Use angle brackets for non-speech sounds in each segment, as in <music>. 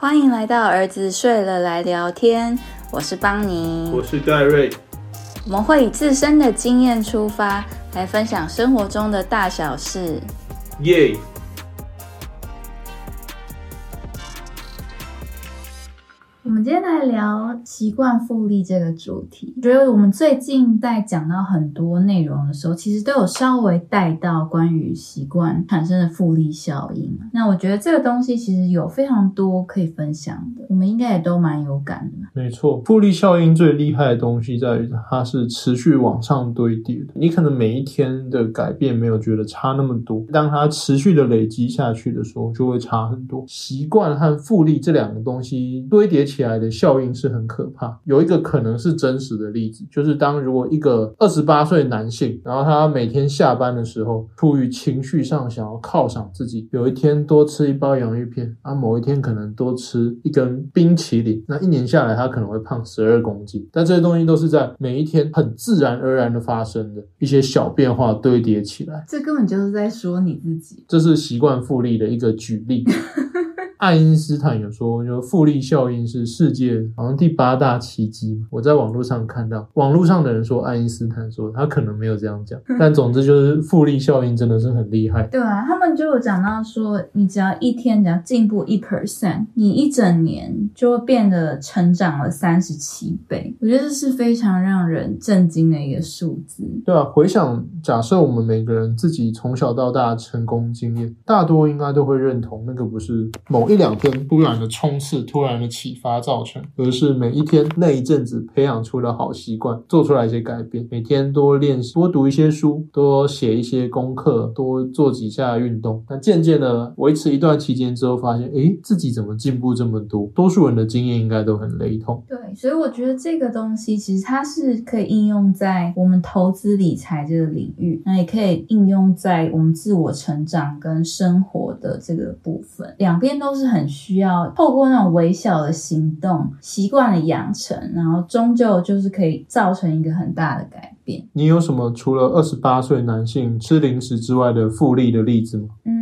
欢迎来到儿子睡了来聊天，我是邦尼，我是戴瑞。我们会以自身的经验出发，来分享生活中的大小事。耶！今天来聊习惯复利这个主题。觉得我们最近在讲到很多内容的时候，其实都有稍微带到关于习惯产生的复利效应。那我觉得这个东西其实有非常多可以分享的，我们应该也都蛮有感的。没错，复利效应最厉害的东西在于它是持续往上堆叠的。你可能每一天的改变没有觉得差那么多，当它持续的累积下去的时候，就会差很多。习惯和复利这两个东西堆叠起。来来的效应是很可怕。有一个可能是真实的例子，就是当如果一个二十八岁男性，然后他每天下班的时候，出于情绪上想要犒赏自己，有一天多吃一包洋芋片，啊，某一天可能多吃一根冰淇淋，那一年下来他可能会胖十二公斤。但这些东西都是在每一天很自然而然的发生的一些小变化堆叠起来。这根本就是在说你自己。这是习惯复利的一个举例。<laughs> 爱因斯坦有说，就复利效应是世界好像第八大奇迹。我在网络上看到，网络上的人说爱因斯坦说他可能没有这样讲，但总之就是复利效应真的是很厉害。对啊，他们就有讲到说，你只要一天只要进步一 percent，你一整年就会变得成长了三十七倍。我觉得这是非常让人震惊的一个数字。对啊，回想假设我们每个人自己从小到大成功经验，大多应该都会认同那个不是某。一两天突然的冲刺、突然的启发造成，而是每一天那一阵子培养出了好习惯，做出来一些改变。每天多练习、多读一些书、多写一些功课、多做几下运动。那渐渐的维持一段期间之后，发现诶自己怎么进步这么多？多数人的经验应该都很雷同。对，所以我觉得这个东西其实它是可以应用在我们投资理财这个领域，那也可以应用在我们自我成长跟生活的这个部分，两边都是。很需要透过那种微小的行动习惯的养成，然后终究就是可以造成一个很大的改变。你有什么除了二十八岁男性吃零食之外的复利的例子吗？嗯。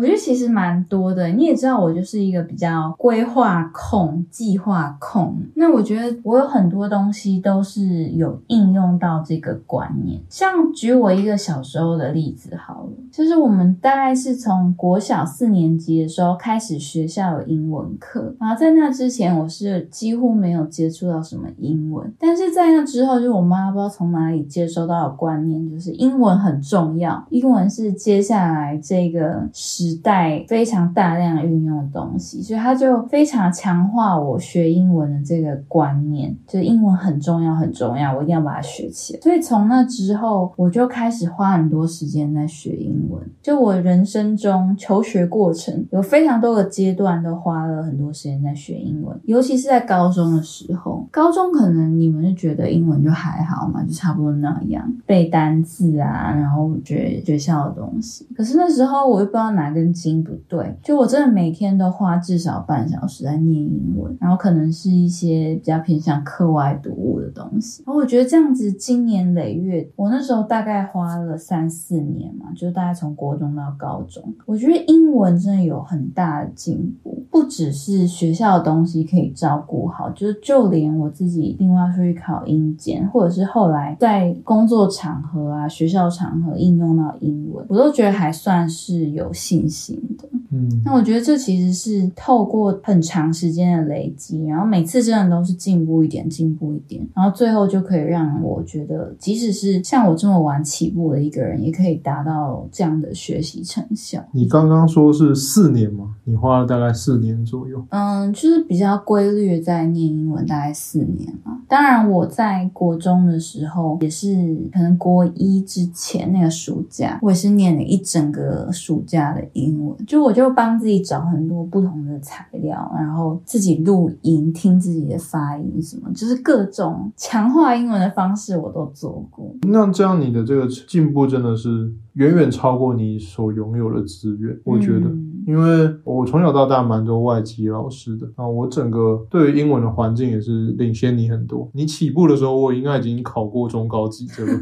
我觉得其实蛮多的，你也知道我就是一个比较规划控、计划控。那我觉得我有很多东西都是有应用到这个观念。像举我一个小时候的例子好了，就是我们大概是从国小四年级的时候开始学校有英文课，然后在那之前我是几乎没有接触到什么英文。但是在那之后，就我妈不知道从哪里接收到的观念，就是英文很重要，英文是接下来这个时。时代非常大量运用的东西，所以他就非常强化我学英文的这个观念，就是英文很重要，很重要，我一定要把它学起来。所以从那之后，我就开始花很多时间在学英文。就我人生中求学过程有非常多个阶段，都花了很多时间在学英文，尤其是在高中的时候。高中可能你们就觉得英文就还好嘛，就差不多那样背单字啊，然后学学校的东西。可是那时候我又不知道哪个。跟筋不对，就我真的每天都花至少半小时在念英文，然后可能是一些比较偏向课外读物的东西。然后我觉得这样子，经年累月，我那时候大概花了三四年嘛，就大概从国中到高中，我觉得英文真的有很大的进步，不只是学校的东西可以照顾好，就是就连我自己另外出去考英检，或者是后来在工作场合啊、学校场合应用到英文，我都觉得还算是有信。心的，嗯，那我觉得这其实是透过很长时间的累积，然后每次真的都是进步一点，进步一点，然后最后就可以让我觉得，即使是像我这么晚起步的一个人，也可以达到这样的学习成效。你刚刚说是四年吗？你花了大概四年左右？嗯，就是比较规律在念英文，大概四年嘛。当然，我在国中的时候也是，可能国一之前那个暑假，我也是念了一整个暑假的。英文就我就帮自己找很多不同的材料，然后自己录音听自己的发音，什么就是各种强化英文的方式我都做过。那这样你的这个进步真的是远远超过你所拥有的资源，我觉得，因为我从小到大蛮多外籍老师的啊，我整个对于英文的环境也是领先你很多。你起步的时候，我应该已经考过中高级这个。<laughs>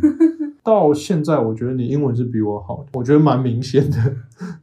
到现在，我觉得你英文是比我好的，我觉得蛮明显的。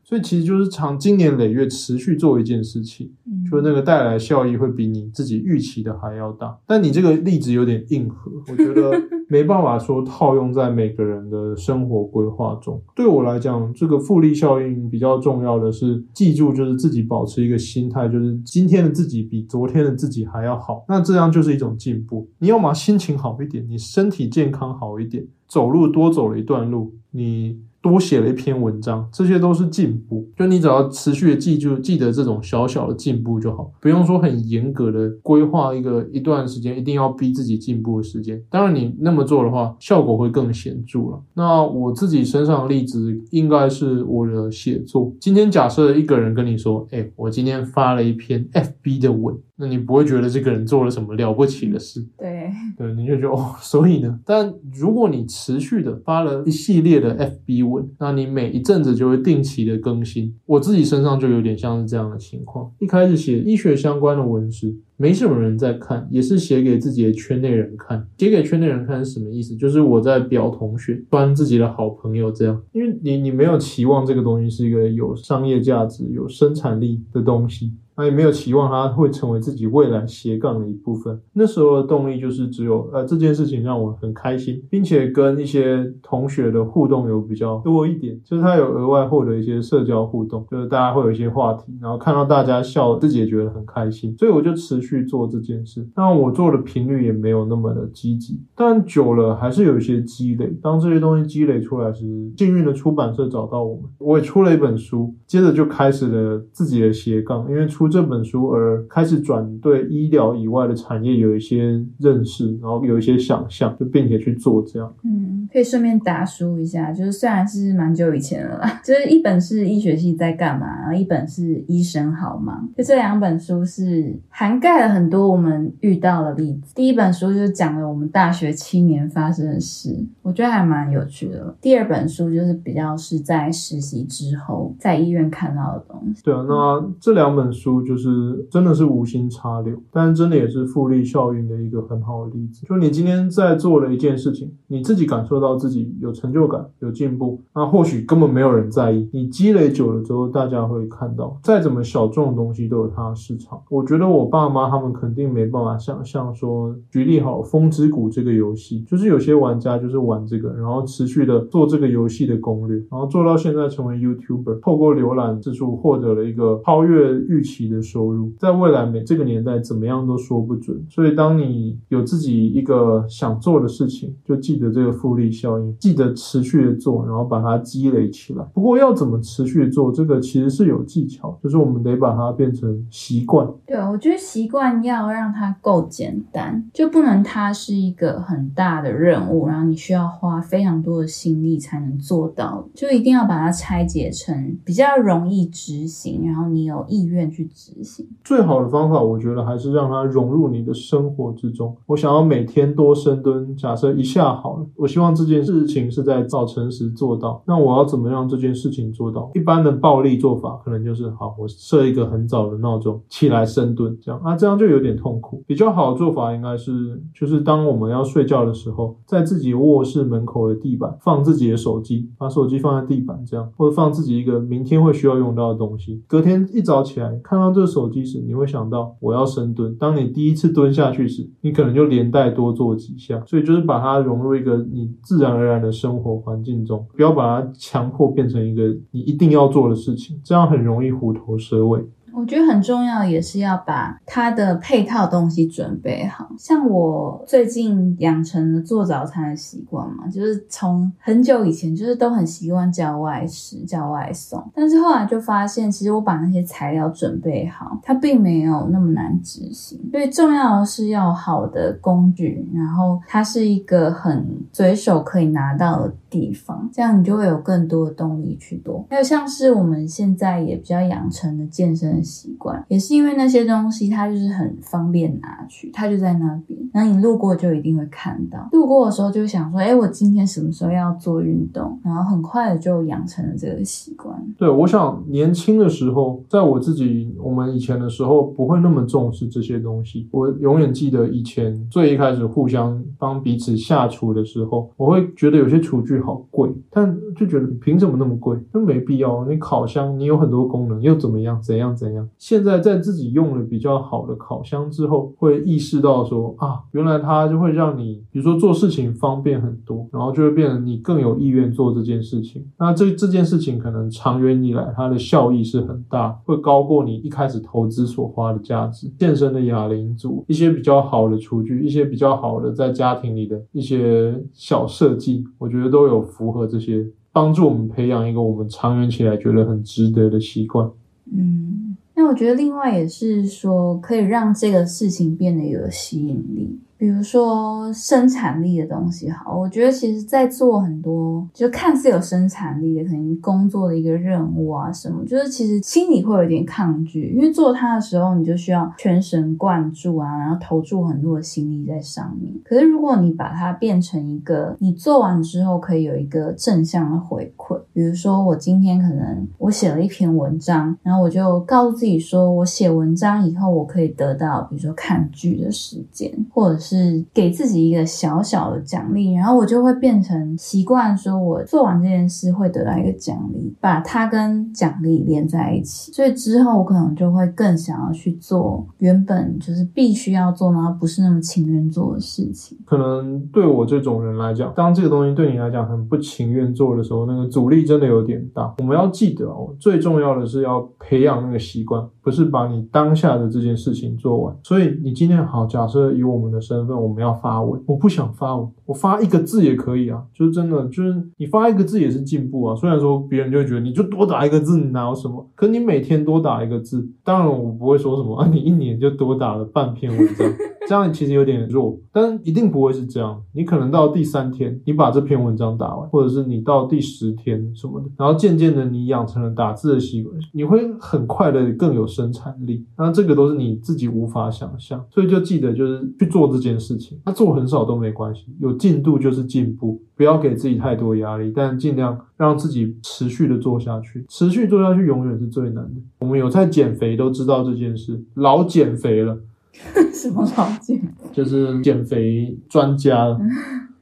所以其实就是长经年累月持续做一件事情，嗯就那个带来效益会比你自己预期的还要大。但你这个例子有点硬核，我觉得 <laughs> 没办法说套用在每个人的生活规划中。对我来讲，这个复利效应比较重要的是记住，就是自己保持一个心态，就是今天的自己比昨天的自己还要好，那这样就是一种进步。你要么心情好一点，你身体健康好一点，走路多走了一段路，你。多写了一篇文章，这些都是进步。就你只要持续的记住、记得这种小小的进步就好，不用说很严格的规划一个一段时间，一定要逼自己进步的时间。当然，你那么做的话，效果会更显著了。那我自己身上的例子应该是我的写作。今天假设一个人跟你说：“哎、我今天发了一篇 FB 的文。”那你不会觉得这个人做了什么了不起的事，对，对，你就觉得哦，<laughs> 所以呢，但如果你持续的发了一系列的 FB 文，那你每一阵子就会定期的更新。我自己身上就有点像是这样的情况，一开始写医学相关的文时，没什么人在看，也是写给自己的圈内人看。写给圈内人看是什么意思？就是我在表同学，端自己的好朋友这样，因为你你没有期望这个东西是一个有商业价值、有生产力的东西。那也没有期望它会成为自己未来斜杠的一部分。那时候的动力就是只有呃这件事情让我很开心，并且跟一些同学的互动有比较多一点，就是他有额外获得一些社交互动，就是大家会有一些话题，然后看到大家笑，自己也觉得很开心，所以我就持续做这件事。当然我做的频率也没有那么的积极，但久了还是有一些积累。当这些东西积累出来时，幸运的出版社找到我们，我也出了一本书，接着就开始了自己的斜杠，因为出。这本书而开始转对医疗以外的产业有一些认识，然后有一些想象，就并且去做这样。嗯，可以顺便打书一下，就是虽然是蛮久以前了啦，<laughs> 就是一本是医学系在干嘛，然后一本是医生好吗？就这两本书是涵盖了很多我们遇到的例子。第一本书就是讲了我们大学七年发生的事，我觉得还蛮有趣的。第二本书就是比较是在实习之后在医院看到的东西。对啊，那这两本书。就是真的是无心插柳，但真的也是复利效应的一个很好的例子。就你今天在做了一件事情，你自己感受到自己有成就感、有进步，那或许根本没有人在意。你积累久了之后，大家会看到，再怎么小众的东西都有它的市场。我觉得我爸妈他们肯定没办法想象说，举例好《风之谷》这个游戏，就是有些玩家就是玩这个，然后持续的做这个游戏的攻略，然后做到现在成为 YouTuber，透过浏览次数获得了一个超越预期的收入，在未来每这个年代怎么样都说不准。所以，当你有自己一个想做的事情，就记得这个复利效应，记得持续的做，然后把它积累起来。不过，要怎么持续做，这个其实是有技巧，就是我们得把它变成习惯。对，我觉得习惯要让它够简单，就不能它是一个很大的任务，然后你需要花非常多的心力才能做到，就一定要把它拆解成比较容易执行，然后你有意愿去执行。最好的方法，我觉得还是让它融入你的生活之中。我想要每天多深蹲，假设一下好了，我希望这件事情是在早晨时做到。那我要怎么让这件事情做到？一般的暴力做法可能就是好，我设一个很早的闹钟起来深蹲，这样啊，这样就有点痛苦。比较好的做法应该是，就是当我们要睡觉的时候，在自己卧室门口的地板放自己的手机，把手机放在地板这样，或者放自己一个明天会需要用到的东西。隔天一早起来看到这个手机时，你会想到我要深蹲。当你第一次蹲下去时，你可能就连带多做几下。所以就是把它融入一个你自然而然的生活环境中，不要把它强迫变成一个你一定要做的事情，这样很容易虎头蛇尾。我觉得很重要，也是要把它的配套东西准备好。像我最近养成了做早餐的习惯嘛，就是从很久以前就是都很习惯叫外食、叫外送，但是后来就发现，其实我把那些材料准备好，它并没有那么难执行。所以重要的是要好的工具，然后它是一个很随手可以拿到的地方，这样你就会有更多的动力去做。还有像是我们现在也比较养成的健身。习惯也是因为那些东西，它就是很方便拿取，它就在那边。那你路过就一定会看到。路过的时候就想说，哎，我今天什么时候要做运动？然后很快的就养成了这个习惯。对，我想年轻的时候，在我自己我们以前的时候，不会那么重视这些东西。我永远记得以前最一开始互相帮彼此下厨的时候，我会觉得有些厨具好贵，但就觉得凭什么那么贵？那没必要。你烤箱你有很多功能，又怎么样？怎样怎样？现在在自己用了比较好的烤箱之后，会意识到说啊，原来它就会让你，比如说做事情方便很多，然后就会变得你更有意愿做这件事情。那这这件事情可能长远以来它的效益是很大，会高过你一开始投资所花的价值。健身的压力哑铃组，一些比较好的厨具，一些比较好的在家庭里的一些小设计，我觉得都有符合这些，帮助我们培养一个我们长远起来觉得很值得的习惯。嗯，那我觉得另外也是说，可以让这个事情变得有吸引力。比如说生产力的东西，好，我觉得其实，在做很多就看似有生产力的，可能工作的一个任务啊什么，就是其实心里会有点抗拒，因为做它的时候，你就需要全神贯注啊，然后投注很多的心力在上面。可是如果你把它变成一个，你做完之后可以有一个正向的回馈，比如说我今天可能我写了一篇文章，然后我就告诉自己说，我写文章以后我可以得到，比如说看剧的时间，或者是。给自己一个小小的奖励，然后我就会变成习惯，说我做完这件事会得到一个奖励，把它跟奖励连在一起。所以之后我可能就会更想要去做原本就是必须要做，然后不是那么情愿做的事情。可能对我这种人来讲，当这个东西对你来讲很不情愿做的时候，那个阻力真的有点大。我们要记得哦，最重要的是要培养那个习惯，不是把你当下的这件事情做完。所以你今天好，假设以我们的身份，我们要发文，我不想发文，我发一个字也可以啊，就是真的，就是你发一个字也是进步啊。虽然说别人就会觉得你就多打一个字，你哪有什么？可你每天多打一个字，当然我不会说什么啊，<laughs> 你一年就多打了半篇文章。<laughs> 这样其实有点弱，但一定不会是这样。你可能到第三天，你把这篇文章打完，或者是你到第十天什么的，然后渐渐的你养成了打字的习惯，你会很快的更有生产力。那这个都是你自己无法想象，所以就记得就是去做这件事情。那做很少都没关系，有进度就是进步，不要给自己太多压力，但尽量让自己持续的做下去。持续做下去永远是最难的。我们有在减肥都知道这件事，老减肥了。<laughs> 什么老减？就是减肥专家。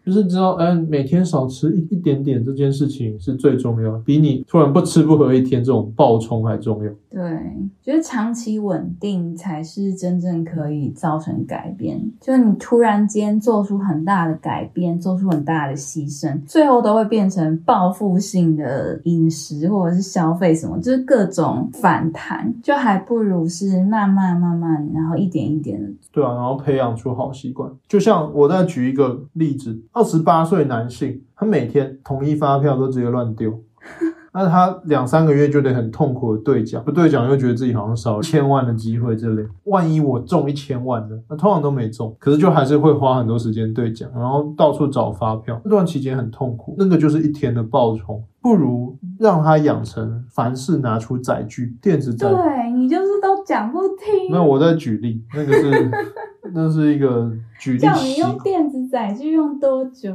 就是知道，嗯，每天少吃一一点点这件事情是最重要，比你突然不吃不喝一天这种暴冲还重要。对，觉得长期稳定才是真正可以造成改变。就你突然间做出很大的改变，做出很大的牺牲，最后都会变成报复性的饮食或者是消费什么，就是各种反弹，就还不如是慢慢慢慢，然后一点一点的。对啊，然后培养出好习惯。就像我再举一个例子。二十八岁男性，他每天统一发票都直接乱丢，<laughs> 那他两三个月就得很痛苦的兑奖，不兑奖又觉得自己好像少千万的机会这类。万一我中一千万呢？那通常都没中，可是就还是会花很多时间兑奖，然后到处找发票，那段期间很痛苦。那个就是一天的暴冲，不如让他养成凡事拿出载具，电子载。对你就是都讲不听。那我在举例，那个是。<laughs> 那是一个举例。叫你用电子载具用多久？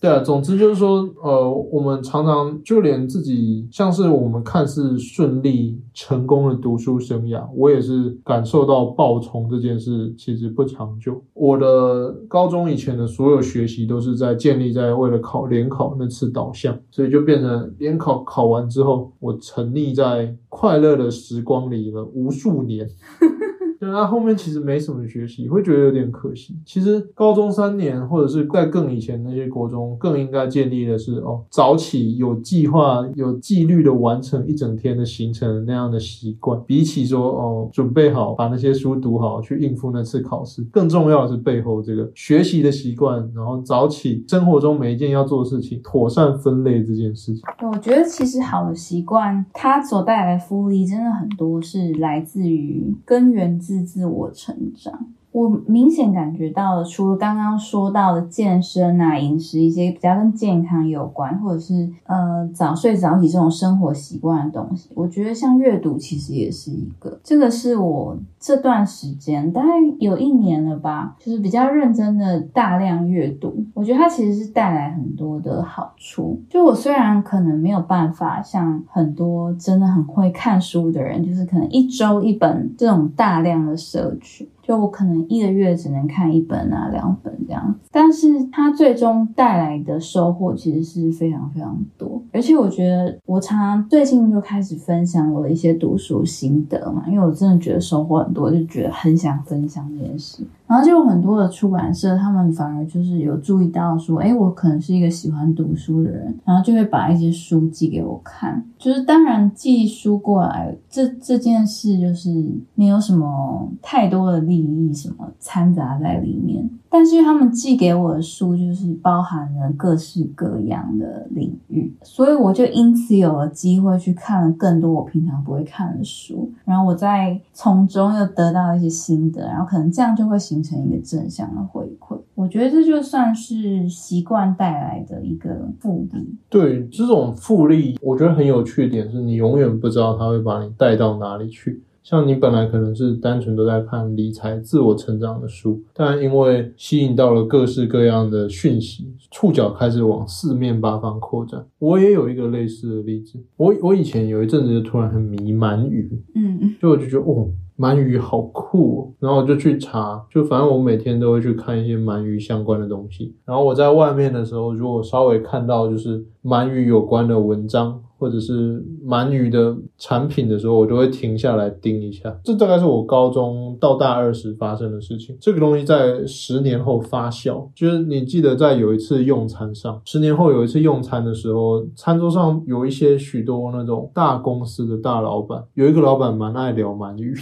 对啊，总之就是说，呃，我们常常就连自己像是我们看似顺利成功的读书生涯，我也是感受到爆冲这件事其实不长久。我的高中以前的所有学习都是在建立在为了考联考那次导向，所以就变成联考考完之后，我沉溺在快乐的时光里了无数年。<laughs> 对啊，后面其实没什么学习，会觉得有点可惜。其实高中三年，或者是在更以前那些国中，更应该建立的是哦，早起有计划、有纪律的完成一整天的行程那样的习惯。比起说哦，准备好把那些书读好去应付那次考试，更重要的是背后这个学习的习惯，然后早起，生活中每一件要做的事情妥善分类这件事情。我觉得其实好的习惯，它所带来的福利真的很多，是来自于根源。自自我成长。我明显感觉到了，除了刚刚说到的健身啊、饮食一些比较跟健康有关，或者是呃早睡早起这种生活习惯的东西，我觉得像阅读其实也是一个。这个是我这段时间大概有一年了吧，就是比较认真的大量阅读，我觉得它其实是带来很多的好处。就我虽然可能没有办法像很多真的很会看书的人，就是可能一周一本这种大量的摄取。就我可能一个月只能看一本啊两本这样，但是它最终带来的收获其实是非常非常多。而且我觉得我常常最近就开始分享我的一些读书心得嘛，因为我真的觉得收获很多，就觉得很想分享这件事。然后就有很多的出版社，他们反而就是有注意到说，哎，我可能是一个喜欢读书的人，然后就会把一些书寄给我看。就是当然寄书过来这这件事，就是没有什么太多的利利益什么掺杂在里面。但是他们寄给我的书，就是包含了各式各样的领域，所以我就因此有了机会去看了更多我平常不会看的书，然后我在从中又得到一些心得，然后可能这样就会形成一个正向的回馈。我觉得这就算是习惯带来的一个复利。对，这种复利，我觉得很有趣的点是你永远不知道它会把你带到哪里去。像你本来可能是单纯都在看理财、自我成长的书，但因为吸引到了各式各样的讯息，触角开始往四面八方扩展。我也有一个类似的例子，我我以前有一阵子就突然很迷鳗鱼，嗯，就我就觉得哦。鳗鱼好酷，哦，然后我就去查，就反正我每天都会去看一些鳗鱼相关的东西。然后我在外面的时候，如果稍微看到就是鳗鱼有关的文章，或者是鳗鱼的产品的时候，我都会停下来盯一下。这大概是我高中到大二时发生的事情。这个东西在十年后发酵，就是你记得在有一次用餐上，十年后有一次用餐的时候，餐桌上有一些许多那种大公司的大老板，有一个老板蛮爱聊鳗鱼。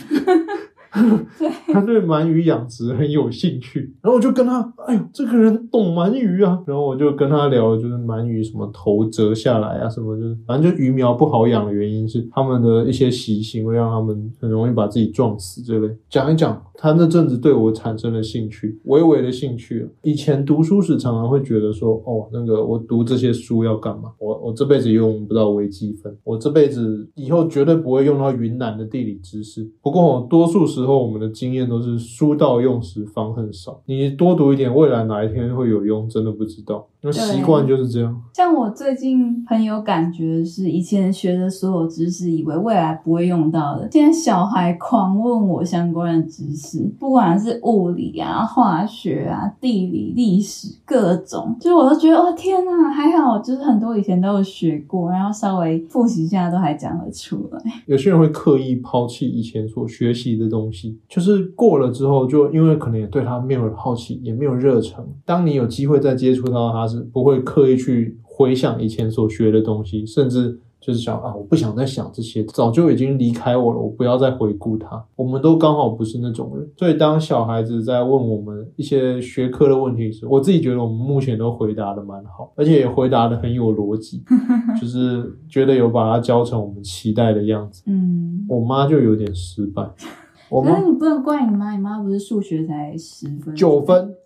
<laughs> 他对鳗鱼养殖很有兴趣，然后我就跟他，哎呦，这个人懂鳗鱼啊，然后我就跟他聊，就是鳗鱼什么头折下来啊，什么就是，反正就鱼苗不好养的原因是他们的一些习性会让他们很容易把自己撞死之类，讲一讲。他那阵子对我产生了兴趣，微微的兴趣。以前读书时常常会觉得说，哦，那个我读这些书要干嘛？我我这辈子用不到微积分，我这辈子以后绝对不会用到云南的地理知识。不过，多数时候我们的经验都是书到用时方恨少。你多读一点，未来哪一天会有用，真的不知道。那习惯就是这样。像我最近很有感觉的是，以前学的所有知识，以为未来不会用到的，现在小孩狂问我相关的知识。不管是物理啊、化学啊、地理、历史各种，就是我都觉得哦天呐，还好，就是很多以前都有学过，然后稍微复习一下都还讲得出来。有些人会刻意抛弃以前所学习的东西，就是过了之后，就因为可能也对他没有好奇，也没有热忱。当你有机会再接触到他，是不会刻意去回想以前所学的东西，甚至。就是想啊，我不想再想这些，早就已经离开我了，我不要再回顾他。我们都刚好不是那种人，所以当小孩子在问我们一些学科的问题时，我自己觉得我们目前都回答的蛮好，而且也回答的很有逻辑，<laughs> 就是觉得有把它教成我们期待的样子。嗯，我妈就有点失败。我妈你不能怪你妈，你妈不是数学才十分。九分，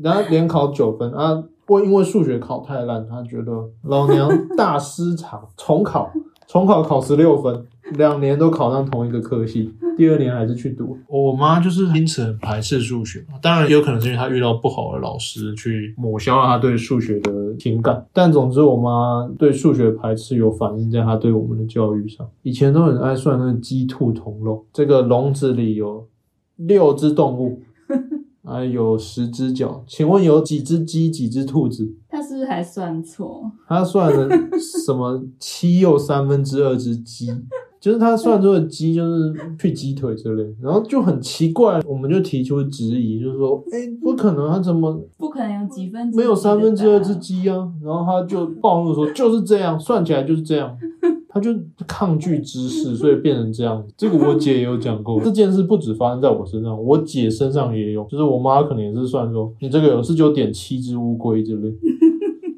然后连考九分。啊。不过因为数学考太烂，他觉得老娘大失常，重考，重考考十六分，两年都考上同一个科系，第二年还是去读。我妈就是因此很排斥数学，当然也有可能是因为她遇到不好的老师去抹消了她对数学的情感。但总之，我妈对数学排斥有反映在她对我们的教育上。以前都很爱算那个鸡兔同笼，这个笼子里有六只动物。啊，有十只脚，请问有几只鸡，几只兔子？他是不是还算错？他算了什么七又三分之二只鸡，就是他算出的鸡就是去鸡腿之类，然后就很奇怪，我们就提出质疑，就是说，哎，不可能，他怎么不可能有几分没有三分之二只鸡啊？然后他就暴怒说，就是这样，算起来就是这样。他就抗拒知识，所以变成这样。这个我姐也有讲过，这件事不止发生在我身上，我姐身上也有。就是我妈可能也是算说，你这个有十九点七只乌龟之类，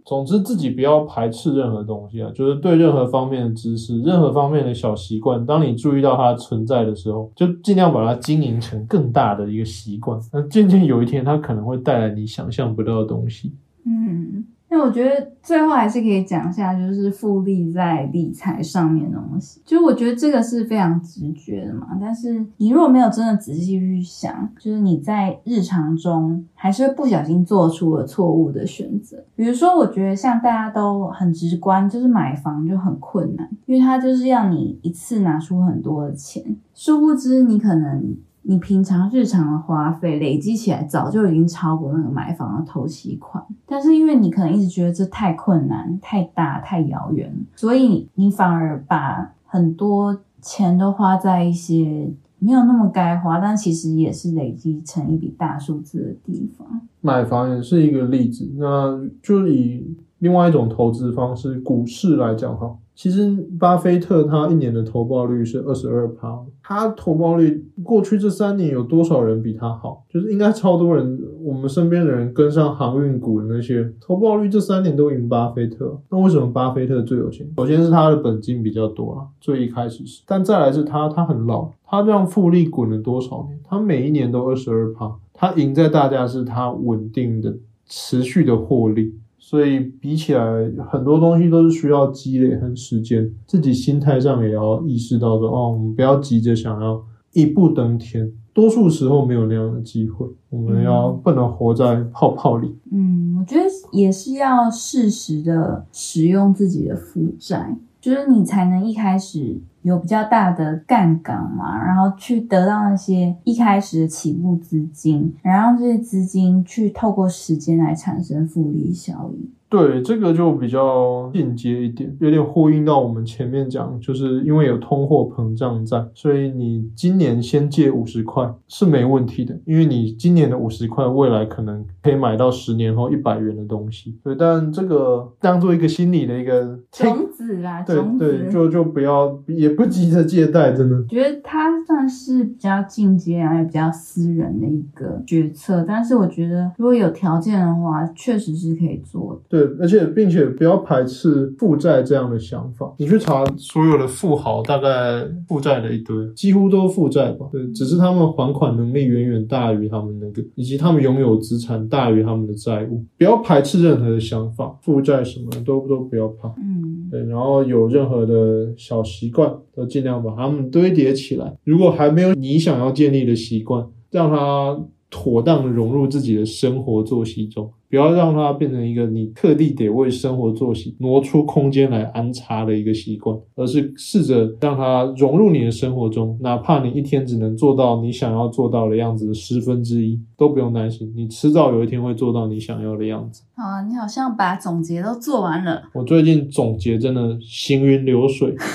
总之自己不要排斥任何东西啊，就是对任何方面的知识、任何方面的小习惯，当你注意到它存在的时候，就尽量把它经营成更大的一个习惯。那渐渐有一天，它可能会带来你想象不到的东西。嗯，那我觉得最后还是可以讲一下，就是复利在理财上面的东西。就我觉得这个是非常直觉的嘛，但是你如果没有真的仔细去想，就是你在日常中还是会不小心做出了错误的选择。比如说，我觉得像大家都很直观，就是买房就很困难，因为它就是要你一次拿出很多的钱，殊不知你可能。你平常日常的花费累积起来，早就已经超过那个买房的头期款。但是因为你可能一直觉得这太困难、太大、太遥远，所以你反而把很多钱都花在一些没有那么该花，但其实也是累积成一笔大数字的地方。买房也是一个例子，那就以另外一种投资方式——股市来讲哈。其实，巴菲特他一年的投报率是二十二趴，他投报率过去这三年有多少人比他好？就是应该超多人，我们身边的人跟上航运股的那些投报率这三年都赢巴菲特。那为什么巴菲特最有钱？首先是他的本金比较多啊，最一开始是，但再来是他他很老，他这样复利滚了多少年？他每一年都二十二趴，他赢在大家是他稳定的、持续的获利。所以比起来，很多东西都是需要积累和时间，自己心态上也要意识到说，哦，我们不要急着想要一步登天，多数时候没有那样的机会，我们要不能活在泡泡里。嗯，我觉得也是要适时的使用自己的负债，就是你才能一开始。有比较大的杠杆嘛，然后去得到那些一开始的起步资金，然后这些资金去透过时间来产生复利效应。对，这个就比较间接一点，有点呼应到我们前面讲，就是因为有通货膨胀在，所以你今年先借五十块是没问题的，因为你今年的五十块，未来可能可以买到十年后一百元的东西。对，但这个当做一个心理的一个种子啦，对对，就就不要也不急着借贷，真的。觉得它算是比较进阶啊，也比较私人的一个决策，但是我觉得如果有条件的话，确实是可以做的。对，而且并且不要排斥负债这样的想法。你去查所有的富豪，大概负债的一堆，几乎都负债吧？对，只是他们还款能力远远大于他们那个，以及他们拥有资产大于他们的债务。不要排斥任何的想法，负债什么都都不要怕。嗯，对，然后有任何的小习惯，都尽量把它们堆叠起来。如果还没有你想要建立的习惯，让它。妥当的融入自己的生活作息中，不要让它变成一个你特地得为生活作息挪出空间来安插的一个习惯，而是试着让它融入你的生活中，哪怕你一天只能做到你想要做到的样子的十分之一，都不用担心，你迟早有一天会做到你想要的样子。好啊，你好像把总结都做完了。我最近总结真的行云流水。<laughs>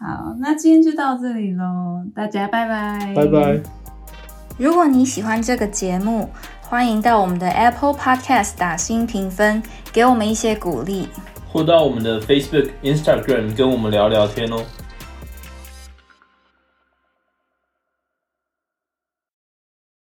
好，那今天就到这里喽，大家拜拜，拜拜。如果你喜欢这个节目，欢迎到我们的 Apple Podcast 打新评分，给我们一些鼓励，或到我们的 Facebook、Instagram 跟我们聊聊天哦。